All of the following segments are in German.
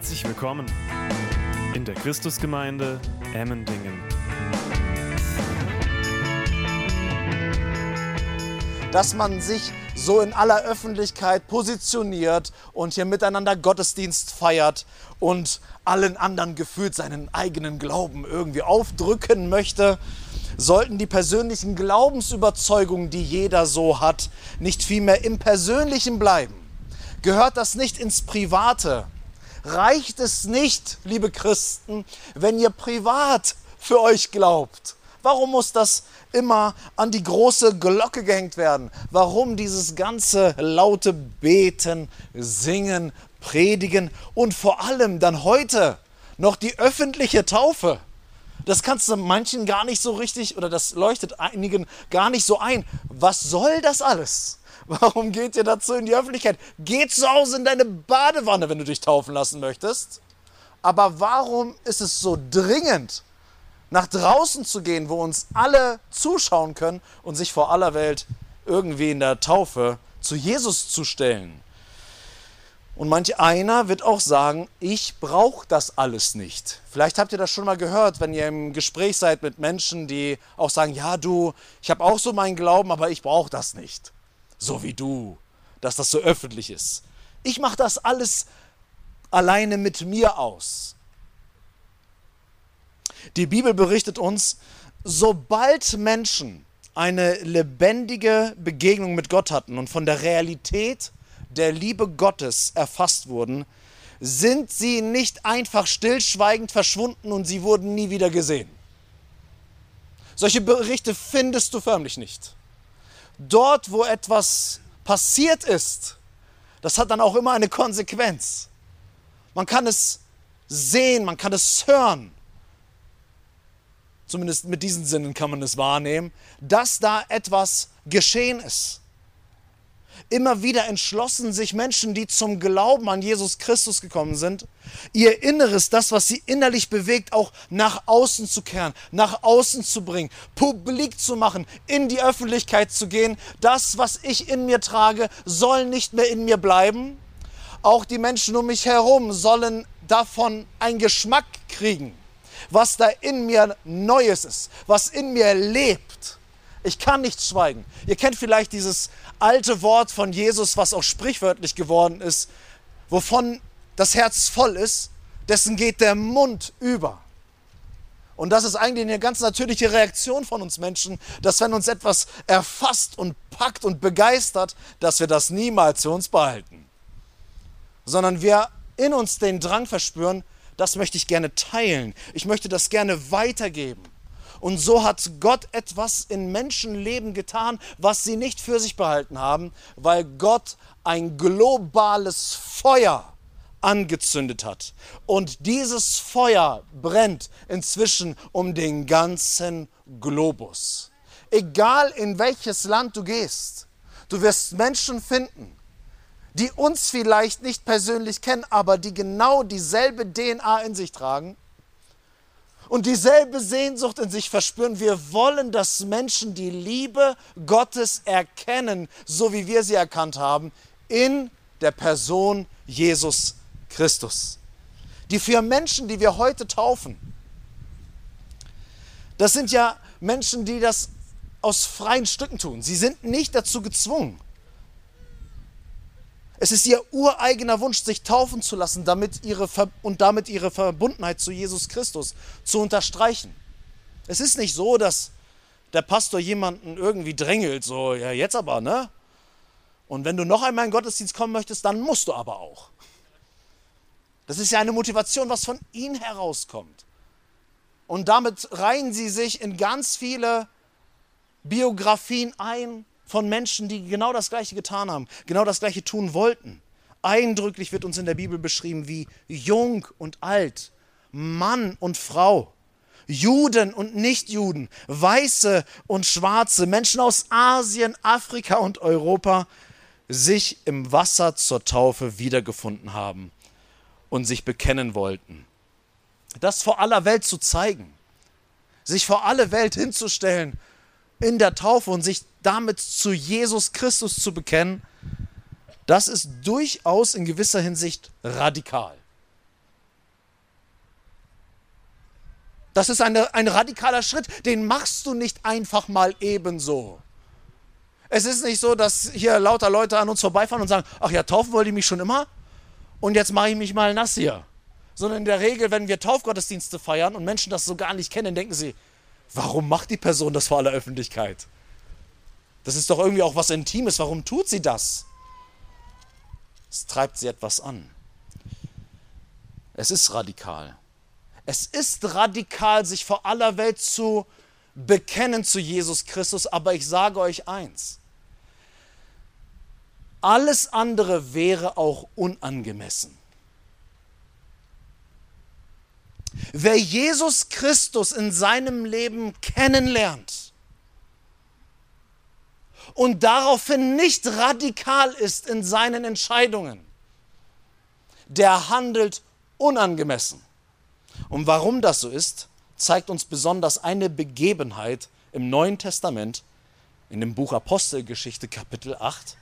Herzlich willkommen in der Christusgemeinde Emmendingen. Dass man sich so in aller Öffentlichkeit positioniert und hier miteinander Gottesdienst feiert und allen anderen gefühlt seinen eigenen Glauben irgendwie aufdrücken möchte, sollten die persönlichen Glaubensüberzeugungen, die jeder so hat, nicht vielmehr im Persönlichen bleiben. Gehört das nicht ins Private? Reicht es nicht, liebe Christen, wenn ihr privat für euch glaubt. Warum muss das immer an die große Glocke gehängt werden? Warum dieses ganze laute Beten, Singen, Predigen und vor allem dann heute noch die öffentliche Taufe? Das kannst du manchen gar nicht so richtig oder das leuchtet einigen gar nicht so ein. Was soll das alles? Warum geht ihr dazu in die Öffentlichkeit? Geh zu Hause in deine Badewanne, wenn du dich taufen lassen möchtest. Aber warum ist es so dringend, nach draußen zu gehen, wo uns alle zuschauen können und sich vor aller Welt irgendwie in der Taufe zu Jesus zu stellen? Und manch einer wird auch sagen, ich brauche das alles nicht. Vielleicht habt ihr das schon mal gehört, wenn ihr im Gespräch seid mit Menschen, die auch sagen, ja du, ich habe auch so meinen Glauben, aber ich brauche das nicht so wie du, dass das so öffentlich ist. Ich mache das alles alleine mit mir aus. Die Bibel berichtet uns, sobald Menschen eine lebendige Begegnung mit Gott hatten und von der Realität der Liebe Gottes erfasst wurden, sind sie nicht einfach stillschweigend verschwunden und sie wurden nie wieder gesehen. Solche Berichte findest du förmlich nicht dort, wo etwas passiert ist, das hat dann auch immer eine Konsequenz. Man kann es sehen, man kann es hören. Zumindest mit diesen Sinnen kann man es wahrnehmen, dass da etwas geschehen ist. Immer wieder entschlossen sich Menschen, die zum Glauben an Jesus Christus gekommen sind, ihr Inneres, das, was sie innerlich bewegt, auch nach außen zu kehren, nach außen zu bringen, publik zu machen, in die Öffentlichkeit zu gehen. Das, was ich in mir trage, soll nicht mehr in mir bleiben. Auch die Menschen um mich herum sollen davon einen Geschmack kriegen, was da in mir Neues ist, was in mir lebt. Ich kann nicht schweigen. Ihr kennt vielleicht dieses alte Wort von Jesus, was auch sprichwörtlich geworden ist, wovon das Herz voll ist, dessen geht der Mund über. Und das ist eigentlich eine ganz natürliche Reaktion von uns Menschen, dass wenn uns etwas erfasst und packt und begeistert, dass wir das niemals für uns behalten. Sondern wir in uns den Drang verspüren, das möchte ich gerne teilen. Ich möchte das gerne weitergeben. Und so hat Gott etwas in Menschenleben getan, was sie nicht für sich behalten haben, weil Gott ein globales Feuer angezündet hat. Und dieses Feuer brennt inzwischen um den ganzen Globus. Egal in welches Land du gehst, du wirst Menschen finden, die uns vielleicht nicht persönlich kennen, aber die genau dieselbe DNA in sich tragen und dieselbe Sehnsucht in sich verspüren. Wir wollen, dass Menschen die Liebe Gottes erkennen, so wie wir sie erkannt haben, in der Person Jesus Christus. Die vier Menschen, die wir heute taufen, das sind ja Menschen, die das aus freien Stücken tun. Sie sind nicht dazu gezwungen. Es ist ihr ureigener Wunsch, sich taufen zu lassen damit ihre und damit ihre Verbundenheit zu Jesus Christus zu unterstreichen. Es ist nicht so, dass der Pastor jemanden irgendwie drängelt, so, ja, jetzt aber, ne? Und wenn du noch einmal in den Gottesdienst kommen möchtest, dann musst du aber auch. Das ist ja eine Motivation, was von ihnen herauskommt. Und damit reihen sie sich in ganz viele Biografien ein, von Menschen, die genau das Gleiche getan haben, genau das Gleiche tun wollten. Eindrücklich wird uns in der Bibel beschrieben, wie jung und alt, Mann und Frau, Juden und Nichtjuden, Weiße und Schwarze, Menschen aus Asien, Afrika und Europa sich im Wasser zur Taufe wiedergefunden haben und sich bekennen wollten. Das vor aller Welt zu zeigen, sich vor aller Welt hinzustellen in der Taufe und sich damit zu Jesus Christus zu bekennen, das ist durchaus in gewisser Hinsicht radikal. Das ist eine, ein radikaler Schritt, den machst du nicht einfach mal ebenso. Es ist nicht so, dass hier lauter Leute an uns vorbeifahren und sagen, ach ja, taufen wollte ich mich schon immer und jetzt mache ich mich mal nass hier. Sondern in der Regel, wenn wir Taufgottesdienste feiern und Menschen das so gar nicht kennen, denken sie, warum macht die Person das vor aller Öffentlichkeit? Das ist doch irgendwie auch was Intimes, warum tut sie das? Es treibt sie etwas an. Es ist radikal. Es ist radikal, sich vor aller Welt zu bekennen zu Jesus Christus, aber ich sage euch eins, alles andere wäre auch unangemessen. Wer Jesus Christus in seinem Leben kennenlernt und daraufhin nicht radikal ist in seinen Entscheidungen, der handelt unangemessen. Und warum das so ist, zeigt uns besonders eine Begebenheit im Neuen Testament, in dem Buch Apostelgeschichte Kapitel 8,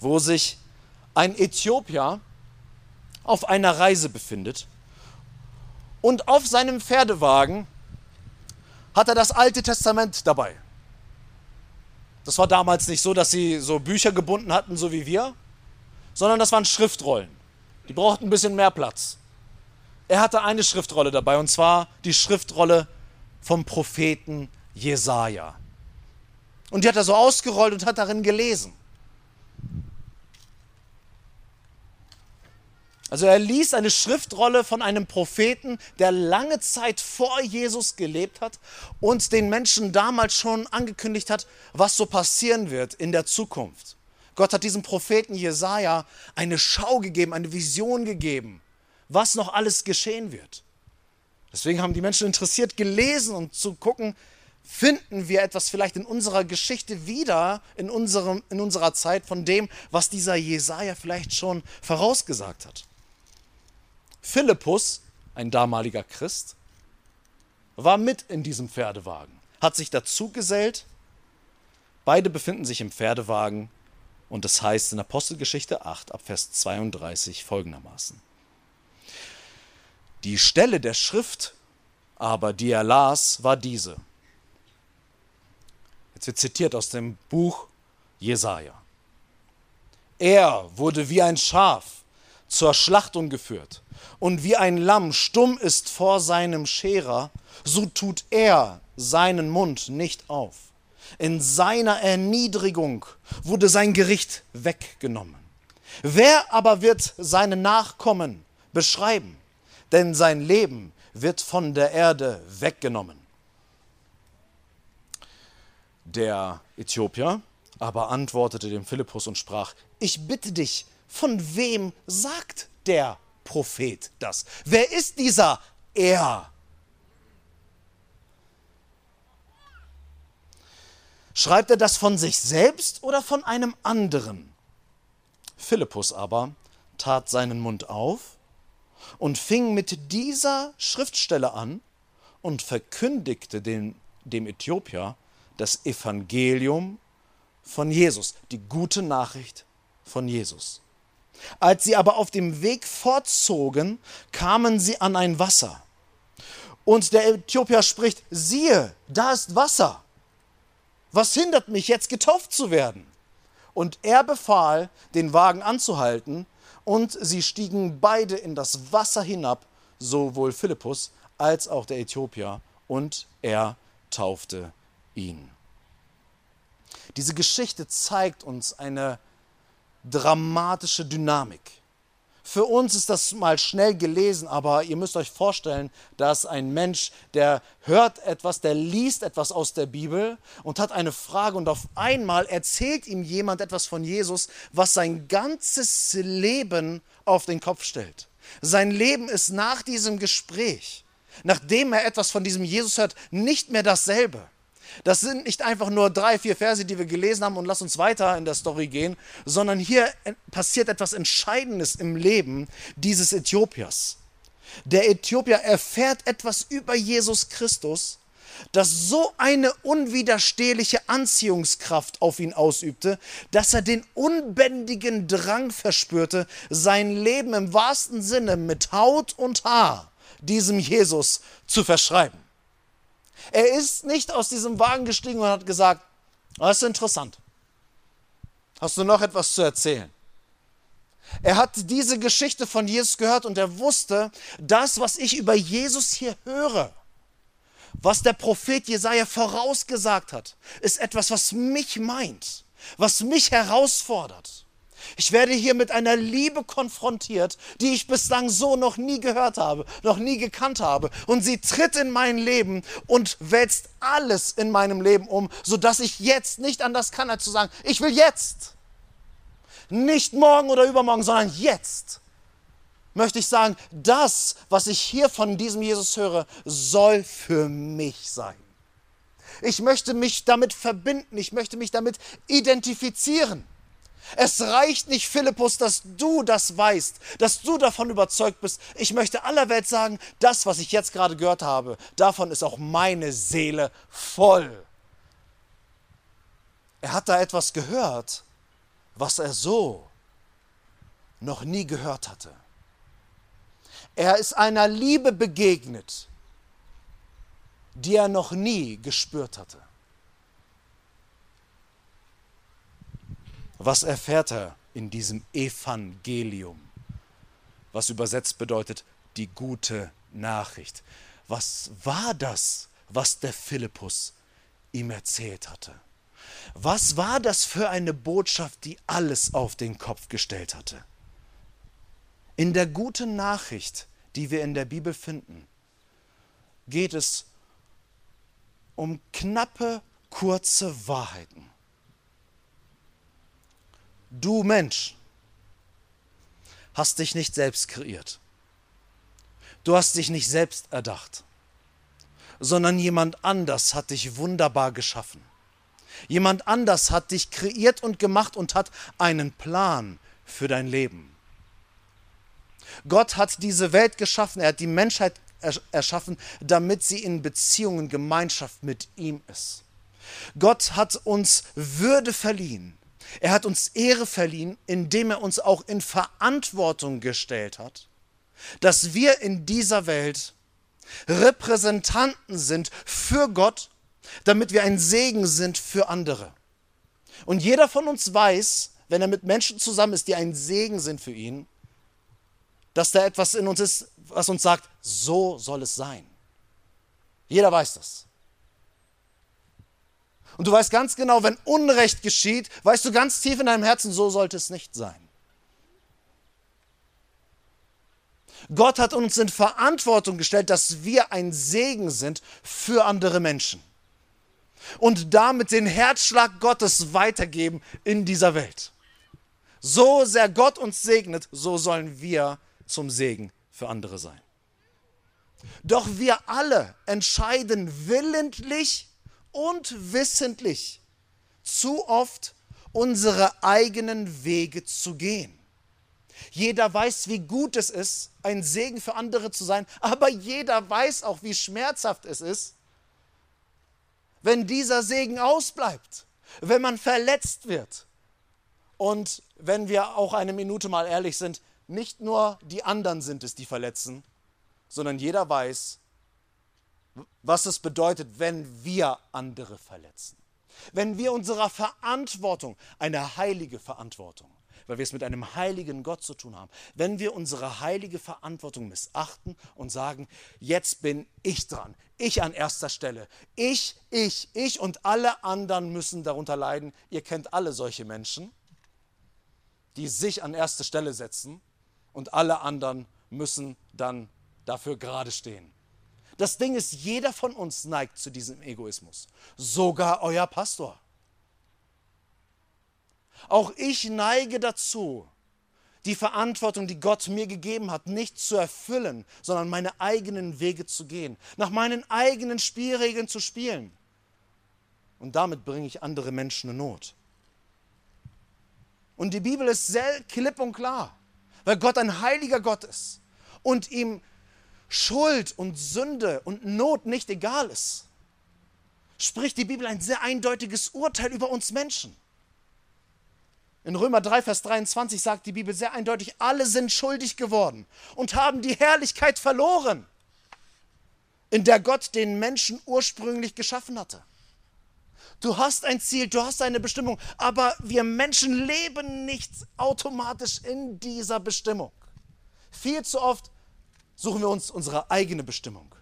wo sich ein Äthiopier auf einer Reise befindet und auf seinem Pferdewagen hat er das Alte Testament dabei. Das war damals nicht so, dass sie so Bücher gebunden hatten, so wie wir, sondern das waren Schriftrollen. Die brauchten ein bisschen mehr Platz. Er hatte eine Schriftrolle dabei, und zwar die Schriftrolle vom Propheten Jesaja. Und die hat er so ausgerollt und hat darin gelesen. Also er liest eine Schriftrolle von einem Propheten, der lange Zeit vor Jesus gelebt hat und den Menschen damals schon angekündigt hat, was so passieren wird in der Zukunft. Gott hat diesem Propheten Jesaja eine Schau gegeben, eine Vision gegeben was noch alles geschehen wird. Deswegen haben die Menschen interessiert gelesen und zu gucken, finden wir etwas vielleicht in unserer Geschichte wieder, in, unserem, in unserer Zeit, von dem, was dieser Jesaja vielleicht schon vorausgesagt hat. Philippus, ein damaliger Christ, war mit in diesem Pferdewagen, hat sich dazu gesellt. Beide befinden sich im Pferdewagen und das heißt in Apostelgeschichte 8 ab Vers 32 folgendermaßen. Die Stelle der Schrift aber, die er las, war diese. Jetzt wird zitiert aus dem Buch Jesaja. Er wurde wie ein Schaf zur Schlachtung geführt und wie ein Lamm stumm ist vor seinem Scherer, so tut er seinen Mund nicht auf. In seiner Erniedrigung wurde sein Gericht weggenommen. Wer aber wird seine Nachkommen beschreiben? denn sein Leben wird von der Erde weggenommen. Der Äthiopier aber antwortete dem Philippus und sprach, ich bitte dich, von wem sagt der Prophet das? Wer ist dieser Er? Schreibt er das von sich selbst oder von einem anderen? Philippus aber tat seinen Mund auf und fing mit dieser Schriftstelle an und verkündigte dem, dem Äthiopier das Evangelium von Jesus, die gute Nachricht von Jesus. Als sie aber auf dem Weg fortzogen, kamen sie an ein Wasser. Und der Äthiopier spricht, siehe, da ist Wasser. Was hindert mich jetzt getauft zu werden? Und er befahl, den Wagen anzuhalten, und sie stiegen beide in das Wasser hinab, sowohl Philippus als auch der Äthiopier, und er taufte ihn. Diese Geschichte zeigt uns eine dramatische Dynamik. Für uns ist das mal schnell gelesen, aber ihr müsst euch vorstellen, dass ein Mensch, der hört etwas, der liest etwas aus der Bibel und hat eine Frage und auf einmal erzählt ihm jemand etwas von Jesus, was sein ganzes Leben auf den Kopf stellt. Sein Leben ist nach diesem Gespräch, nachdem er etwas von diesem Jesus hört, nicht mehr dasselbe. Das sind nicht einfach nur drei, vier Verse, die wir gelesen haben und lass uns weiter in der Story gehen, sondern hier passiert etwas Entscheidendes im Leben dieses Äthiopiers. Der Äthiopier erfährt etwas über Jesus Christus, das so eine unwiderstehliche Anziehungskraft auf ihn ausübte, dass er den unbändigen Drang verspürte, sein Leben im wahrsten Sinne mit Haut und Haar diesem Jesus zu verschreiben. Er ist nicht aus diesem Wagen gestiegen und hat gesagt, das ist interessant. Hast du noch etwas zu erzählen? Er hat diese Geschichte von Jesus gehört und er wusste, das, was ich über Jesus hier höre, was der Prophet Jesaja vorausgesagt hat, ist etwas, was mich meint, was mich herausfordert. Ich werde hier mit einer Liebe konfrontiert, die ich bislang so noch nie gehört habe, noch nie gekannt habe. Und sie tritt in mein Leben und wälzt alles in meinem Leben um, sodass ich jetzt nicht anders kann, als zu sagen, ich will jetzt. Nicht morgen oder übermorgen, sondern jetzt möchte ich sagen, das, was ich hier von diesem Jesus höre, soll für mich sein. Ich möchte mich damit verbinden, ich möchte mich damit identifizieren. Es reicht nicht, Philippus, dass du das weißt, dass du davon überzeugt bist. Ich möchte aller Welt sagen, das, was ich jetzt gerade gehört habe, davon ist auch meine Seele voll. Er hat da etwas gehört, was er so noch nie gehört hatte. Er ist einer Liebe begegnet, die er noch nie gespürt hatte. Was erfährt er in diesem Evangelium? Was übersetzt bedeutet die gute Nachricht. Was war das, was der Philippus ihm erzählt hatte? Was war das für eine Botschaft, die alles auf den Kopf gestellt hatte? In der guten Nachricht, die wir in der Bibel finden, geht es um knappe, kurze Wahrheiten. Du Mensch hast dich nicht selbst kreiert. Du hast dich nicht selbst erdacht, sondern jemand anders hat dich wunderbar geschaffen. Jemand anders hat dich kreiert und gemacht und hat einen Plan für dein Leben. Gott hat diese Welt geschaffen, er hat die Menschheit erschaffen, damit sie in Beziehungen, Gemeinschaft mit ihm ist. Gott hat uns Würde verliehen. Er hat uns Ehre verliehen, indem er uns auch in Verantwortung gestellt hat, dass wir in dieser Welt Repräsentanten sind für Gott, damit wir ein Segen sind für andere. Und jeder von uns weiß, wenn er mit Menschen zusammen ist, die ein Segen sind für ihn, dass da etwas in uns ist, was uns sagt, so soll es sein. Jeder weiß das. Und du weißt ganz genau, wenn Unrecht geschieht, weißt du ganz tief in deinem Herzen, so sollte es nicht sein. Gott hat uns in Verantwortung gestellt, dass wir ein Segen sind für andere Menschen. Und damit den Herzschlag Gottes weitergeben in dieser Welt. So sehr Gott uns segnet, so sollen wir zum Segen für andere sein. Doch wir alle entscheiden willentlich und wissentlich zu oft unsere eigenen Wege zu gehen. Jeder weiß, wie gut es ist, ein Segen für andere zu sein, aber jeder weiß auch, wie schmerzhaft es ist, wenn dieser Segen ausbleibt, wenn man verletzt wird. Und wenn wir auch eine Minute mal ehrlich sind, nicht nur die anderen sind es, die verletzen, sondern jeder weiß, was es bedeutet, wenn wir andere verletzen. Wenn wir unserer Verantwortung, eine heilige Verantwortung, weil wir es mit einem heiligen Gott zu tun haben, wenn wir unsere heilige Verantwortung missachten und sagen, jetzt bin ich dran, ich an erster Stelle, ich, ich, ich und alle anderen müssen darunter leiden. Ihr kennt alle solche Menschen, die sich an erste Stelle setzen und alle anderen müssen dann dafür gerade stehen. Das Ding ist, jeder von uns neigt zu diesem Egoismus. Sogar euer Pastor. Auch ich neige dazu, die Verantwortung, die Gott mir gegeben hat, nicht zu erfüllen, sondern meine eigenen Wege zu gehen, nach meinen eigenen Spielregeln zu spielen. Und damit bringe ich andere Menschen in Not. Und die Bibel ist sehr klipp und klar, weil Gott ein heiliger Gott ist und ihm Schuld und Sünde und Not nicht egal ist, spricht die Bibel ein sehr eindeutiges Urteil über uns Menschen. In Römer 3, Vers 23 sagt die Bibel sehr eindeutig, alle sind schuldig geworden und haben die Herrlichkeit verloren. in der Gott den Menschen ursprünglich geschaffen hatte. Du hast ein Ziel, du hast eine Bestimmung, aber wir Menschen leben nicht automatisch in dieser Bestimmung. Viel zu oft suchen wir uns unsere eigene Bestimmung.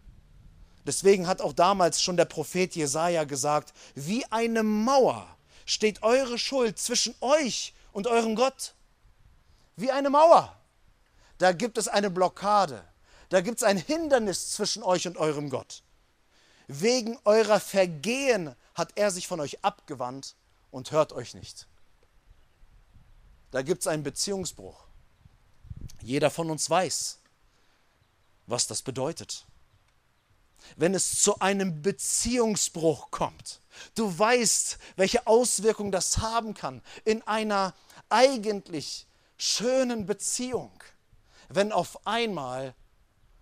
Deswegen hat auch damals schon der Prophet Jesaja gesagt: Wie eine Mauer steht eure Schuld zwischen euch und eurem Gott. Wie eine Mauer. Da gibt es eine Blockade. Da gibt es ein Hindernis zwischen euch und eurem Gott. Wegen eurer Vergehen hat er sich von euch abgewandt und hört euch nicht. Da gibt es einen Beziehungsbruch. Jeder von uns weiß, was das bedeutet. Wenn es zu einem Beziehungsbruch kommt, du weißt, welche Auswirkungen das haben kann in einer eigentlich schönen Beziehung, wenn auf einmal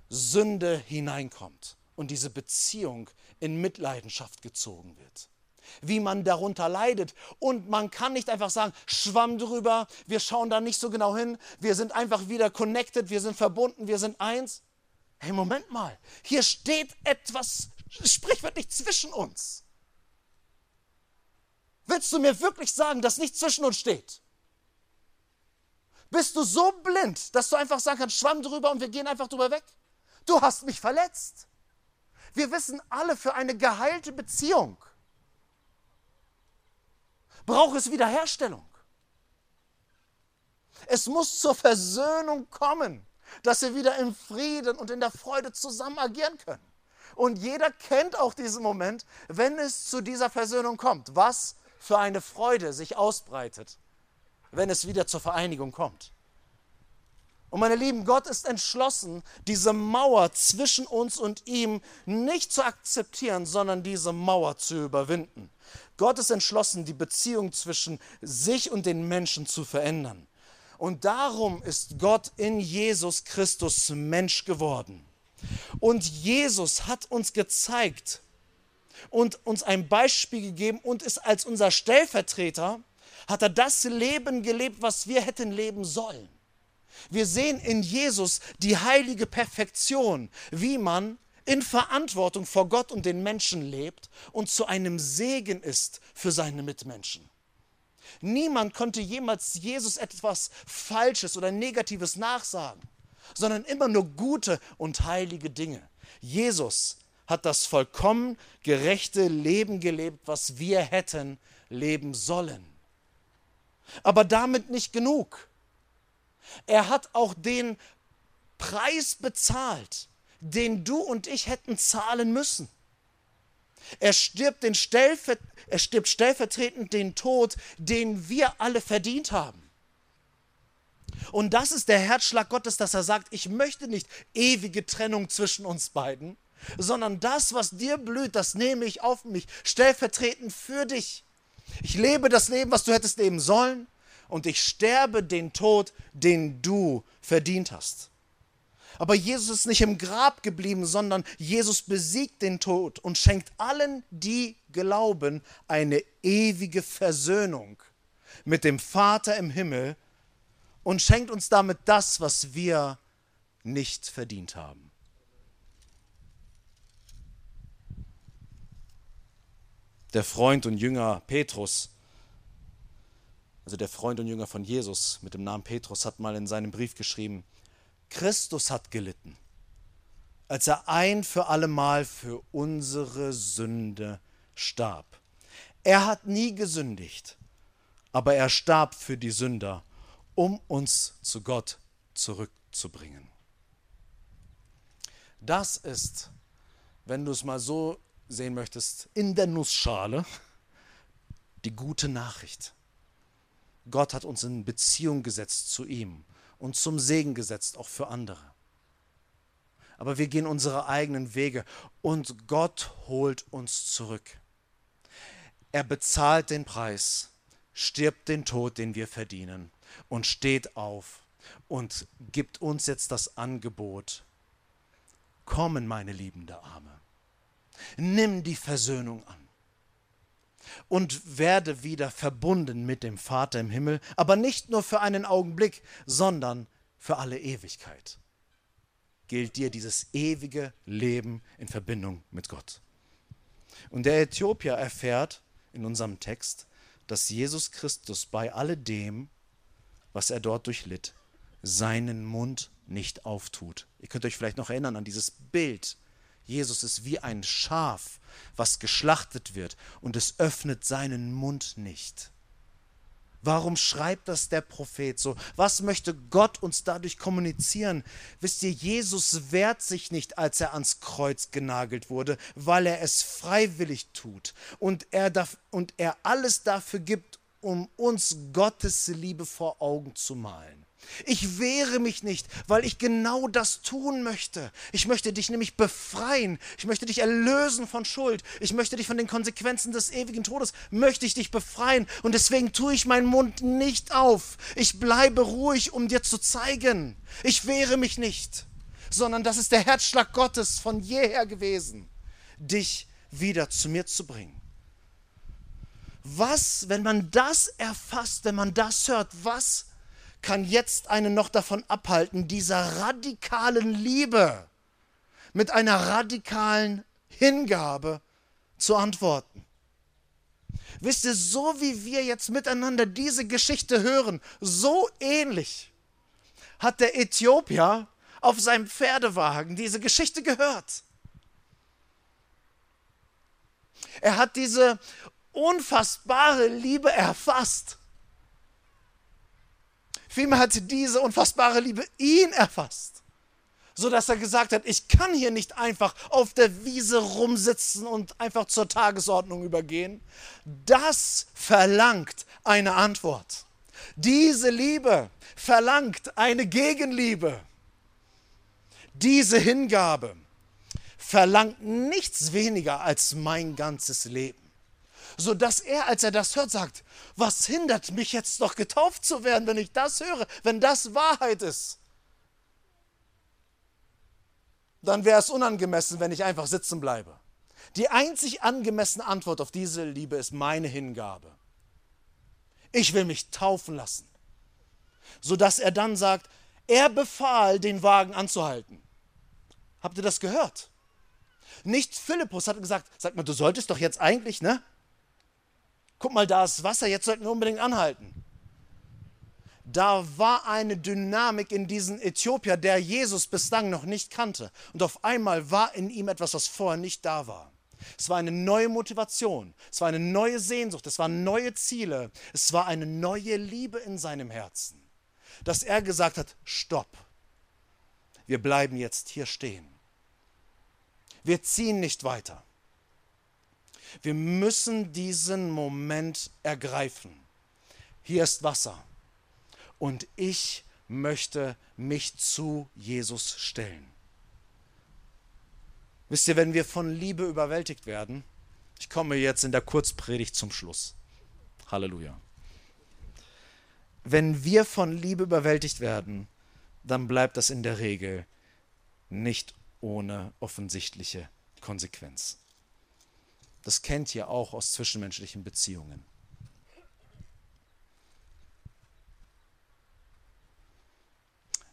Sünde hineinkommt und diese Beziehung in Mitleidenschaft gezogen wird. Wie man darunter leidet. Und man kann nicht einfach sagen, schwamm drüber, wir schauen da nicht so genau hin, wir sind einfach wieder connected, wir sind verbunden, wir sind eins. Hey, Moment mal, hier steht etwas sprichwörtlich zwischen uns. Willst du mir wirklich sagen, dass nichts zwischen uns steht? Bist du so blind, dass du einfach sagen kannst, schwamm drüber und wir gehen einfach drüber weg? Du hast mich verletzt. Wir wissen alle, für eine geheilte Beziehung braucht es Wiederherstellung. Es muss zur Versöhnung kommen, dass wir wieder im Frieden und in der Freude zusammen agieren können. Und jeder kennt auch diesen Moment, wenn es zu dieser Versöhnung kommt. Was für eine Freude sich ausbreitet, wenn es wieder zur Vereinigung kommt. Und meine Lieben, Gott ist entschlossen, diese Mauer zwischen uns und ihm nicht zu akzeptieren, sondern diese Mauer zu überwinden. Gott ist entschlossen, die Beziehung zwischen sich und den Menschen zu verändern. Und darum ist Gott in Jesus Christus Mensch geworden. Und Jesus hat uns gezeigt und uns ein Beispiel gegeben und ist als unser Stellvertreter, hat er das Leben gelebt, was wir hätten leben sollen. Wir sehen in Jesus die heilige Perfektion, wie man in Verantwortung vor Gott und den Menschen lebt und zu einem Segen ist für seine Mitmenschen. Niemand konnte jemals Jesus etwas Falsches oder Negatives nachsagen, sondern immer nur gute und heilige Dinge. Jesus hat das vollkommen gerechte Leben gelebt, was wir hätten leben sollen. Aber damit nicht genug. Er hat auch den Preis bezahlt, den du und ich hätten zahlen müssen. Er stirbt, den Stellver er stirbt stellvertretend den Tod, den wir alle verdient haben. Und das ist der Herzschlag Gottes, dass er sagt, ich möchte nicht ewige Trennung zwischen uns beiden, sondern das, was dir blüht, das nehme ich auf mich, stellvertretend für dich. Ich lebe das Leben, was du hättest leben sollen, und ich sterbe den Tod, den du verdient hast. Aber Jesus ist nicht im Grab geblieben, sondern Jesus besiegt den Tod und schenkt allen, die glauben, eine ewige Versöhnung mit dem Vater im Himmel und schenkt uns damit das, was wir nicht verdient haben. Der Freund und Jünger Petrus also der Freund und Jünger von Jesus mit dem Namen Petrus, hat mal in seinem Brief geschrieben, Christus hat gelitten, als er ein für allemal für unsere Sünde starb. Er hat nie gesündigt, aber er starb für die Sünder, um uns zu Gott zurückzubringen. Das ist, wenn du es mal so sehen möchtest, in der Nussschale die gute Nachricht. Gott hat uns in Beziehung gesetzt zu ihm und zum Segen gesetzt, auch für andere. Aber wir gehen unsere eigenen Wege und Gott holt uns zurück. Er bezahlt den Preis, stirbt den Tod, den wir verdienen und steht auf und gibt uns jetzt das Angebot. Kommen, meine liebende Arme. Nimm die Versöhnung an und werde wieder verbunden mit dem Vater im Himmel, aber nicht nur für einen Augenblick, sondern für alle Ewigkeit. gilt dir dieses ewige Leben in Verbindung mit Gott. Und der Äthiopier erfährt in unserem Text, dass Jesus Christus bei alledem, was er dort durchlitt, seinen Mund nicht auftut. Ihr könnt euch vielleicht noch erinnern an dieses Bild. Jesus ist wie ein Schaf, was geschlachtet wird, und es öffnet seinen Mund nicht. Warum schreibt das der Prophet so? Was möchte Gott uns dadurch kommunizieren? Wisst ihr, Jesus wehrt sich nicht, als er ans Kreuz genagelt wurde, weil er es freiwillig tut und er, darf, und er alles dafür gibt, um uns Gottes Liebe vor Augen zu malen. Ich wehre mich nicht, weil ich genau das tun möchte. Ich möchte dich nämlich befreien. Ich möchte dich erlösen von Schuld. Ich möchte dich von den Konsequenzen des ewigen Todes, möchte ich dich befreien. Und deswegen tue ich meinen Mund nicht auf. Ich bleibe ruhig, um dir zu zeigen. Ich wehre mich nicht, sondern das ist der Herzschlag Gottes von jeher gewesen, dich wieder zu mir zu bringen. Was, wenn man das erfasst, wenn man das hört, was kann jetzt einen noch davon abhalten, dieser radikalen Liebe mit einer radikalen Hingabe zu antworten. Wisst ihr, so wie wir jetzt miteinander diese Geschichte hören, so ähnlich hat der Äthiopier auf seinem Pferdewagen diese Geschichte gehört. Er hat diese unfassbare Liebe erfasst. Vielmehr hat diese unfassbare Liebe ihn erfasst, sodass er gesagt hat, ich kann hier nicht einfach auf der Wiese rumsitzen und einfach zur Tagesordnung übergehen. Das verlangt eine Antwort. Diese Liebe verlangt eine Gegenliebe. Diese Hingabe verlangt nichts weniger als mein ganzes Leben sodass er, als er das hört, sagt, was hindert mich jetzt noch getauft zu werden, wenn ich das höre, wenn das Wahrheit ist? Dann wäre es unangemessen, wenn ich einfach sitzen bleibe. Die einzig angemessene Antwort auf diese Liebe ist meine Hingabe. Ich will mich taufen lassen. Sodass er dann sagt, er befahl, den Wagen anzuhalten. Habt ihr das gehört? Nicht Philippus hat gesagt, sag mal, du solltest doch jetzt eigentlich, ne? Guck mal, da ist Wasser, jetzt sollten wir unbedingt anhalten. Da war eine Dynamik in diesem Äthiopier, der Jesus bislang noch nicht kannte. Und auf einmal war in ihm etwas, was vorher nicht da war. Es war eine neue Motivation, es war eine neue Sehnsucht, es waren neue Ziele, es war eine neue Liebe in seinem Herzen, dass er gesagt hat, stopp, wir bleiben jetzt hier stehen. Wir ziehen nicht weiter. Wir müssen diesen Moment ergreifen. Hier ist Wasser und ich möchte mich zu Jesus stellen. Wisst ihr, wenn wir von Liebe überwältigt werden, ich komme jetzt in der Kurzpredigt zum Schluss. Halleluja. Wenn wir von Liebe überwältigt werden, dann bleibt das in der Regel nicht ohne offensichtliche Konsequenz. Das kennt ihr auch aus zwischenmenschlichen Beziehungen.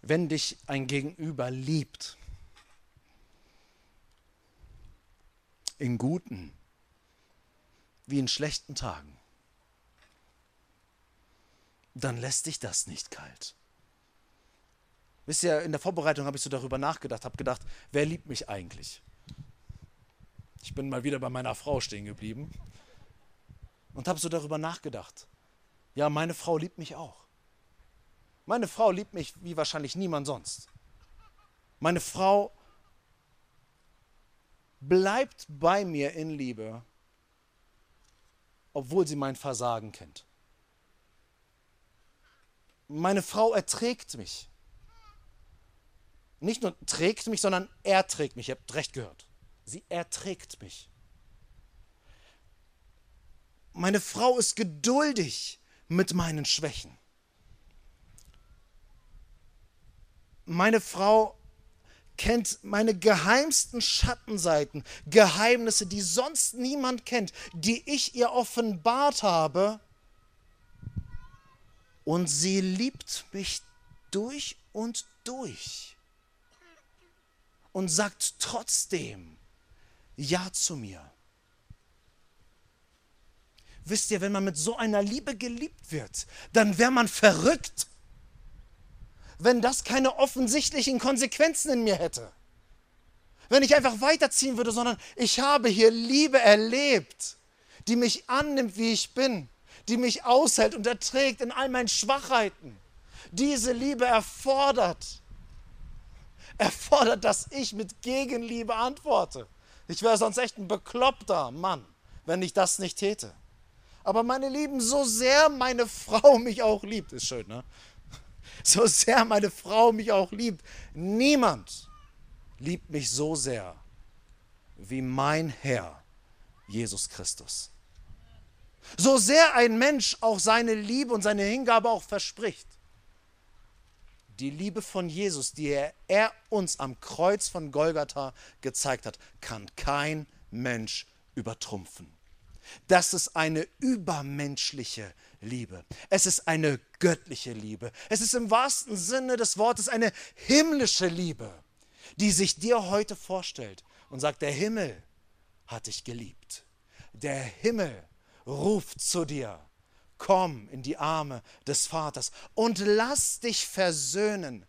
Wenn dich ein Gegenüber liebt, in guten wie in schlechten Tagen, dann lässt dich das nicht kalt. Wisst ihr, in der Vorbereitung habe ich so darüber nachgedacht, habe gedacht, wer liebt mich eigentlich? Ich bin mal wieder bei meiner Frau stehen geblieben und habe so darüber nachgedacht. Ja, meine Frau liebt mich auch. Meine Frau liebt mich wie wahrscheinlich niemand sonst. Meine Frau bleibt bei mir in Liebe, obwohl sie mein Versagen kennt. Meine Frau erträgt mich. Nicht nur trägt mich, sondern er trägt mich. Ihr habt recht gehört. Sie erträgt mich. Meine Frau ist geduldig mit meinen Schwächen. Meine Frau kennt meine geheimsten Schattenseiten, Geheimnisse, die sonst niemand kennt, die ich ihr offenbart habe. Und sie liebt mich durch und durch. und sagt trotzdem Ja zu mir. Wisst ihr, wenn man mit so einer Liebe geliebt wird, dann wäre man verrückt, wenn das keine offensichtlichen Konsequenzen in mir hätte. Wenn ich einfach weiterziehen würde, sondern ich habe hier Liebe erlebt, die mich annimmt, wie ich bin, die mich aushält und erträgt in all meinen Schwachheiten. Diese Liebe erfordert, erfordert, dass ich mit Gegenliebe antworte. Ich wäre sonst echt ein bekloppter Mann, wenn ich das nicht täte. Aber meine Lieben, so sehr meine Frau mich auch liebt, ist schön, ne? So sehr meine Frau mich auch liebt, niemand liebt mich so sehr wie mein Herr, Jesus Christus. So sehr ein Mensch auch seine Liebe und seine Hingabe auch verspricht, die Liebe von Jesus, die er, er, uns am Kreuz von Golgatha gezeigt hat, kann kein Mensch übertrumpfen. Das ist eine übermenschliche Liebe. Es ist eine göttliche Liebe. Es ist im wahrsten Sinne des Wortes eine himmlische Liebe, die sich dir heute vorstellt und sagt, der Himmel hat dich geliebt. Der Himmel ruft zu dir. Komm in die Arme des Vaters und lass dich versöhnen,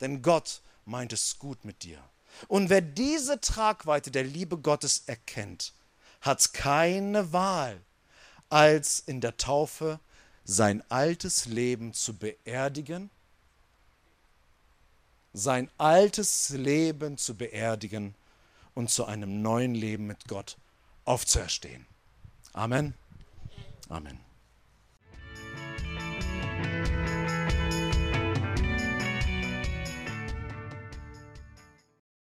denn Gott meint es gut mit dir. Und wer diese Tragweite der Liebe Gottes erkennt, hat keine Wahl, als in der Taufe sein altes Leben zu beerdigen, sein altes Leben zu beerdigen und zu einem neuen Leben mit Gott aufzuerstehen. Amen. Amen.